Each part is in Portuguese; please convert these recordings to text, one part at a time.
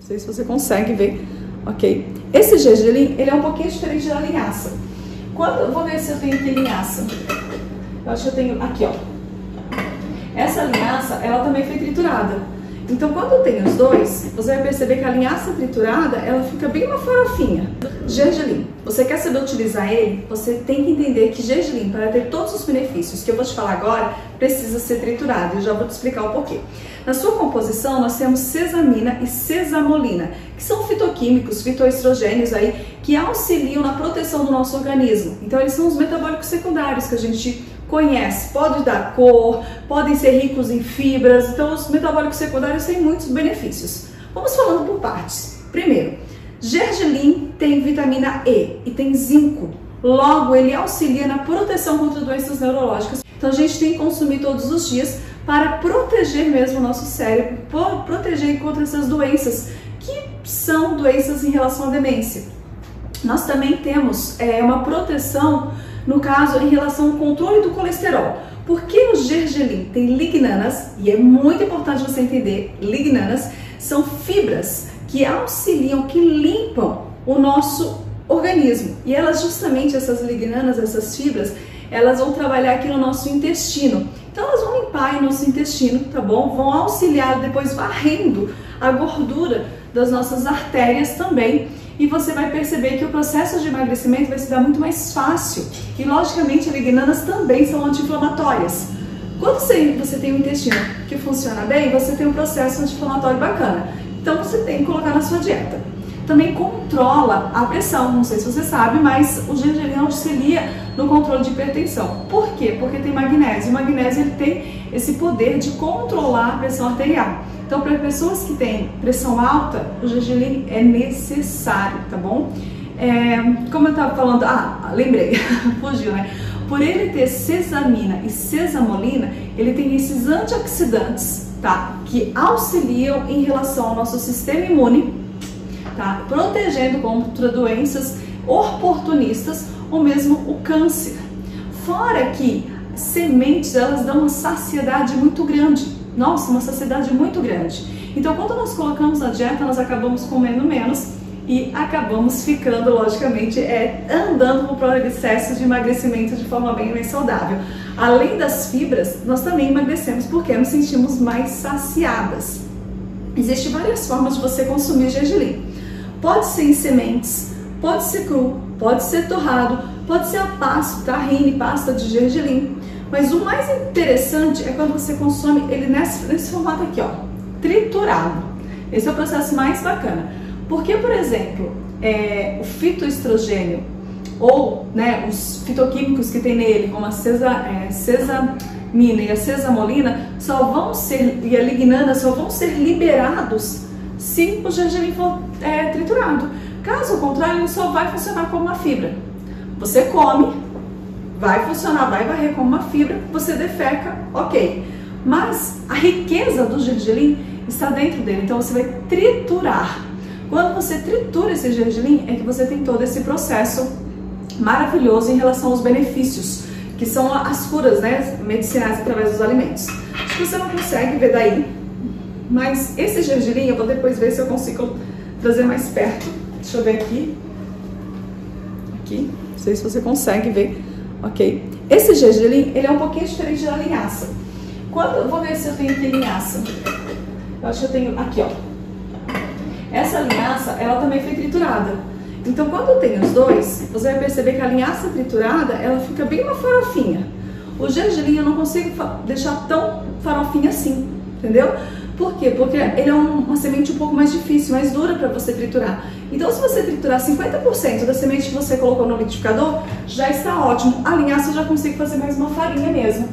Não sei se você consegue ver. Ok. Esse gergelim, ele é um pouquinho diferente da linhaça. Quando, eu vou ver se eu tenho aqui linhaça. Eu acho que eu tenho aqui, ó. Essa linhaça, ela também foi triturada. Então, quando tem os dois, você vai perceber que a linhaça triturada, ela fica bem uma farofinha. Gergelim, você quer saber utilizar ele? Você tem que entender que gergelim, para ter todos os benefícios que eu vou te falar agora, precisa ser triturado. Eu já vou te explicar o porquê. Na sua composição, nós temos sesamina e sesamolina, que são fitoquímicos, fitoestrogênios aí, que auxiliam na proteção do nosso organismo. Então, eles são os metabólicos secundários que a gente conhece, pode dar cor, podem ser ricos em fibras, então os metabólicos secundários têm muitos benefícios. Vamos falando por partes. Primeiro, gergelim tem vitamina E e tem zinco. Logo, ele auxilia na proteção contra doenças neurológicas. Então a gente tem que consumir todos os dias para proteger mesmo o nosso cérebro, proteger contra essas doenças que são doenças em relação à demência. Nós também temos é, uma proteção no caso em relação ao controle do colesterol. Porque o gergelim tem lignanas, e é muito importante você entender, lignanas são fibras que auxiliam, que limpam o nosso organismo. E elas justamente, essas lignanas, essas fibras, elas vão trabalhar aqui no nosso intestino. Então elas vão limpar o nosso intestino, tá bom? Vão auxiliar depois varrendo a gordura das nossas artérias também e você vai perceber que o processo de emagrecimento vai se dar muito mais fácil. E logicamente, lignanas também são anti-inflamatórias. Quando você, tem um intestino que funciona bem, você tem um processo anti-inflamatório bacana. Então você tem que colocar na sua dieta. Também controla a pressão, não sei se você sabe, mas o gergelim auxilia no controle de hipertensão. Por quê? Porque tem magnésio. O magnésio ele tem esse poder de controlar a pressão arterial. Então, para pessoas que têm pressão alta, o gergelim é necessário, tá bom? É, como eu estava falando, ah, lembrei, fugiu, né? Por ele ter sesamina e sesamolina, ele tem esses antioxidantes, tá? Que auxiliam em relação ao nosso sistema imune, tá? Protegendo contra doenças oportunistas ou mesmo o câncer. Fora que sementes, elas dão uma saciedade muito grande nossa, uma saciedade muito grande. Então, quando nós colocamos na dieta, nós acabamos comendo menos e acabamos ficando, logicamente, é, andando no processo de emagrecimento de forma bem mais saudável. Além das fibras, nós também emagrecemos porque nos sentimos mais saciadas. Existem várias formas de você consumir gergelim. Pode ser em sementes, pode ser cru, pode ser torrado, pode ser a pasta, tahine, pasta de gergelim. Mas o mais interessante é quando você consome ele nesse, nesse formato aqui, ó, triturado. Esse é o processo mais bacana. Porque, por exemplo, é, o fitoestrogênio ou né, os fitoquímicos que tem nele, como a cesa, é, sesamina e a sesamolina, só vão ser, e a lignana, só vão ser liberados se o gergelim for é, triturado. Caso contrário, ele só vai funcionar como uma fibra. Você come, vai funcionar, vai varrer como uma fibra, você defeca, ok. Mas a riqueza do gergelim está dentro dele, então você vai triturar. Quando você tritura esse gergelim, é que você tem todo esse processo maravilhoso em relação aos benefícios, que são as curas né, medicinais através dos alimentos. Acho que você não consegue ver daí, mas esse gergelim eu vou depois ver se eu consigo trazer mais perto. Deixa eu ver aqui. Aqui, não sei se você consegue ver ok? Esse gergelim, ele é um pouquinho diferente da linhaça. Quando, vou ver se eu tenho aqui linhaça. Eu acho que eu tenho aqui, ó. Essa linhaça, ela também foi triturada. Então, quando tem os dois, você vai perceber que a linhaça triturada, ela fica bem uma farofinha. O gergelim eu não consigo deixar tão farofinha assim, entendeu? Por quê? Porque ele é um, uma semente um pouco mais difícil, mais dura para você triturar. Então, se você triturar 50% da semente que você colocou no liquidificador, já está ótimo. A linhaça eu já consigo fazer mais uma farinha mesmo.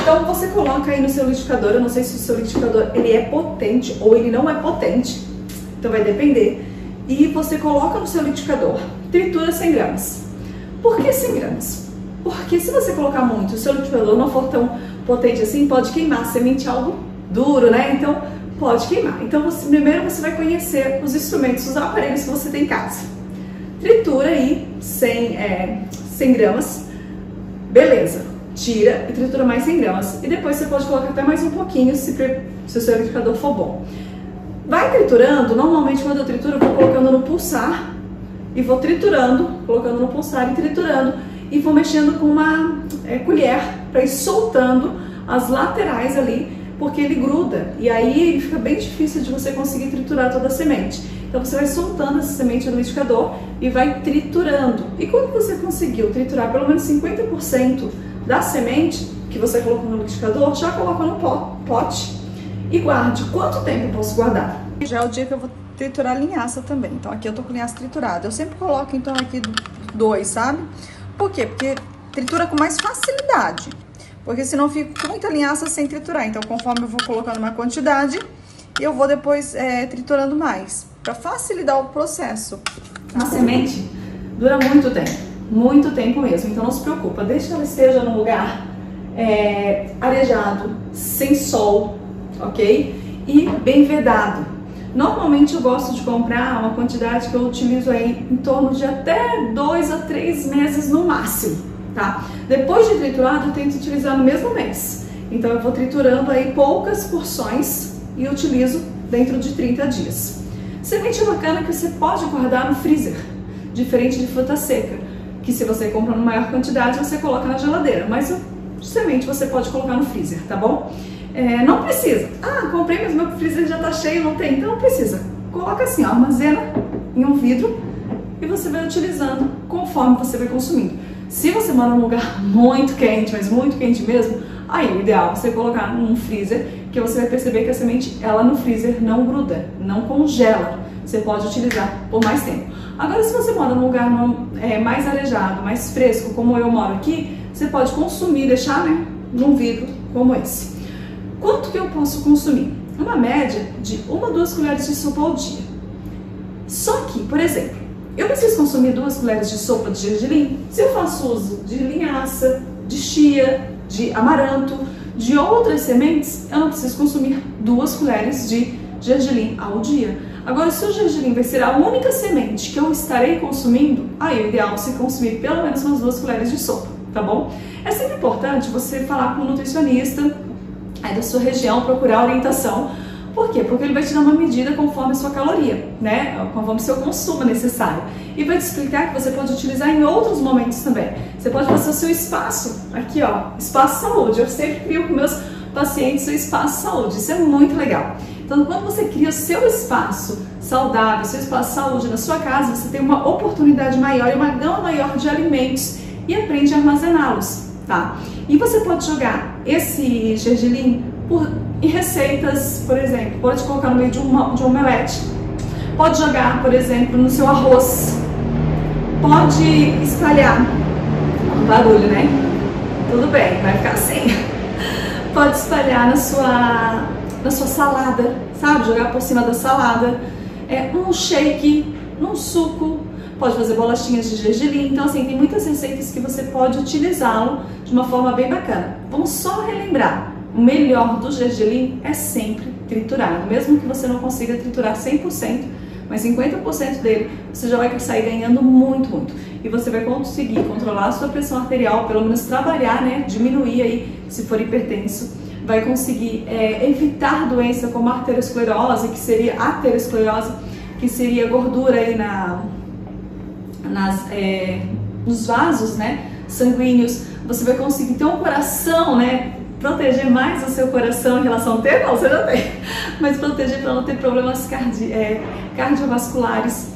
Então, você coloca aí no seu liquidificador. Eu não sei se o seu liquidificador ele é potente ou ele não é potente. Então, vai depender. E você coloca no seu liquidificador. Tritura 100 gramas. Por que 100 gramas? Porque se você colocar muito, o seu liquidificador não for tão potente assim, pode queimar a semente algo duro, né? Então pode queimar. Então você, primeiro você vai conhecer os instrumentos, os aparelhos que você tem em casa. Tritura aí 100, é, 100 gramas, beleza. Tira e tritura mais 100 gramas. E depois você pode colocar até mais um pouquinho se, se o seu liquidificador for bom. Vai triturando, normalmente quando eu trituro eu vou colocando no pulsar e vou triturando, colocando no pulsar e triturando e vou mexendo com uma é, colher para ir soltando as laterais ali, porque ele gruda e aí fica bem difícil de você conseguir triturar toda a semente. Então você vai soltando essa semente no liquidificador e vai triturando. E quando você conseguiu triturar pelo menos 50% da semente que você colocou no liquidificador, já coloca no pote e guarde. Quanto tempo eu posso guardar? Já é o dia que eu vou triturar linhaça também. Então aqui eu tô com linhaça triturada. Eu sempre coloco então aqui dois, sabe? Por quê? Porque tritura com mais facilidade. Porque senão fica com muita linhaça sem triturar. Então conforme eu vou colocando uma quantidade, eu vou depois é, triturando mais. Para facilitar o processo. A semente dura muito tempo. Muito tempo mesmo. Então não se preocupa. Que ela esteja num lugar é, arejado, sem sol, ok? E bem vedado. Normalmente eu gosto de comprar uma quantidade que eu utilizo aí em torno de até dois a três meses no máximo, tá? Depois de triturado, eu tento utilizar no mesmo mês. Então eu vou triturando aí poucas porções e utilizo dentro de 30 dias. Semente bacana que você pode guardar no freezer, diferente de fruta seca, que se você compra em maior quantidade, você coloca na geladeira, mas semente você pode colocar no freezer, tá bom? É, não precisa. Ah, comprei, mas meu freezer já tá cheio, não tem. Então não precisa. Coloca assim, ó, armazena em um vidro e você vai utilizando conforme você vai consumindo. Se você mora num lugar muito quente, mas muito quente mesmo, aí o ideal é você colocar num freezer, que você vai perceber que a semente, ela no freezer não gruda, não congela. Você pode utilizar por mais tempo. Agora, se você mora num lugar é, mais arejado, mais fresco, como eu moro aqui, você pode consumir, deixar né, num vidro como esse. Quanto que eu posso consumir? Uma média de uma, duas colheres de sopa ao dia. Só que, por exemplo, eu preciso consumir duas colheres de sopa de gergelim se eu faço uso de linhaça, de chia, de amaranto, de outras sementes, eu não preciso consumir duas colheres de gergelim ao dia. Agora, se o gergelim vai ser a única semente que eu estarei consumindo, aí o ideal é você consumir pelo menos umas duas colheres de sopa, tá bom? É sempre importante você falar com o nutricionista aí da sua região, procurar orientação. Por quê? Porque ele vai te dar uma medida conforme a sua caloria, né? Conforme o seu consumo necessário. E vai te explicar que você pode utilizar em outros momentos também. Você pode fazer o seu espaço, aqui ó, espaço saúde. Eu sempre crio com meus pacientes o espaço saúde. Isso é muito legal. Então, quando você cria seu espaço saudável, seu espaço saúde na sua casa, você tem uma oportunidade maior e uma gama maior de alimentos e aprende a armazená-los, tá? E você pode jogar esse gergelim por, em receitas, por exemplo, pode colocar no meio de, uma, de um omelete, pode jogar, por exemplo, no seu arroz, pode espalhar, um barulho, né? Tudo bem, vai ficar assim. Pode espalhar na sua, na sua salada, sabe? Jogar por cima da salada. É um shake, num suco, pode fazer bolachinhas de gergelim. Então, assim, tem muitas receitas que você pode utilizá-lo de uma forma bem bacana. Vamos só relembrar. O melhor do gergelim é sempre triturado. Mesmo que você não consiga triturar 100%, mas 50% dele você já vai sair ganhando muito, muito. E você vai conseguir controlar a sua pressão arterial, pelo menos trabalhar, né? Diminuir aí se for hipertenso. Vai conseguir é, evitar doença como arteriosclerose, que seria aterosclerose, que seria gordura aí na, nas, é, nos vasos né, sanguíneos, você vai conseguir ter um coração, né? Proteger mais o seu coração em relação ao ter, não, você já tem, mas proteger para não ter problemas cardi é, cardiovasculares.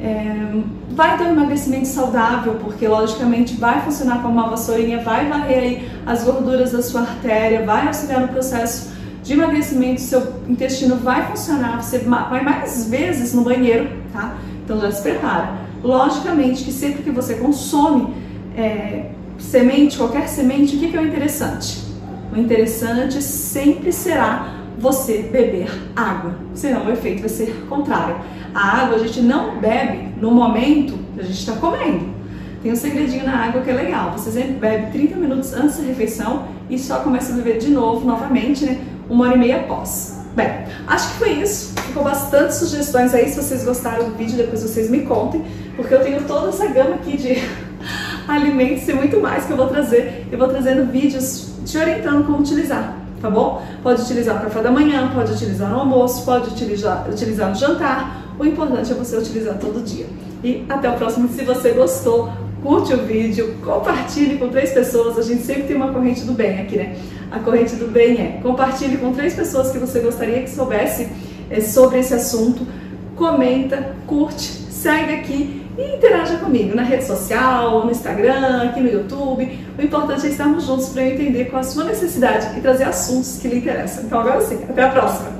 É, vai ter um emagrecimento saudável, porque logicamente vai funcionar como uma vassourinha, vai varrer aí as gorduras da sua artéria, vai auxiliar no processo de emagrecimento, seu intestino vai funcionar, você vai mais vezes no banheiro, tá? Então já se prepara. Logicamente que sempre que você consome é, semente, qualquer semente, o que, que é o interessante? O interessante sempre será você beber água, senão o efeito vai ser contrário. A água a gente não bebe no momento que a gente está comendo. Tem um segredinho na água que é legal. Você sempre bebe 30 minutos antes da refeição e só começa a beber de novo, novamente, né? Uma hora e meia após. Bem, acho que foi isso. Ficou bastante sugestões aí. Se vocês gostaram do vídeo, depois vocês me contem, porque eu tenho toda essa gama aqui de alimentos e muito mais que eu vou trazer. Eu vou trazendo vídeos te orientando como utilizar, tá bom? Pode utilizar no café da manhã, pode utilizar no almoço, pode utilizar, utilizar no jantar. O importante é você utilizar todo dia. E até o próximo. Se você gostou, curte o vídeo, compartilhe com três pessoas. A gente sempre tem uma corrente do bem aqui, né? A corrente do bem é compartilhe com três pessoas que você gostaria que soubesse é, sobre esse assunto. Comenta, curte, segue aqui e interaja comigo na rede social, no Instagram, aqui no YouTube. O importante é estarmos juntos para eu entender qual a sua necessidade e trazer assuntos que lhe interessam. Então agora sim, até a próxima!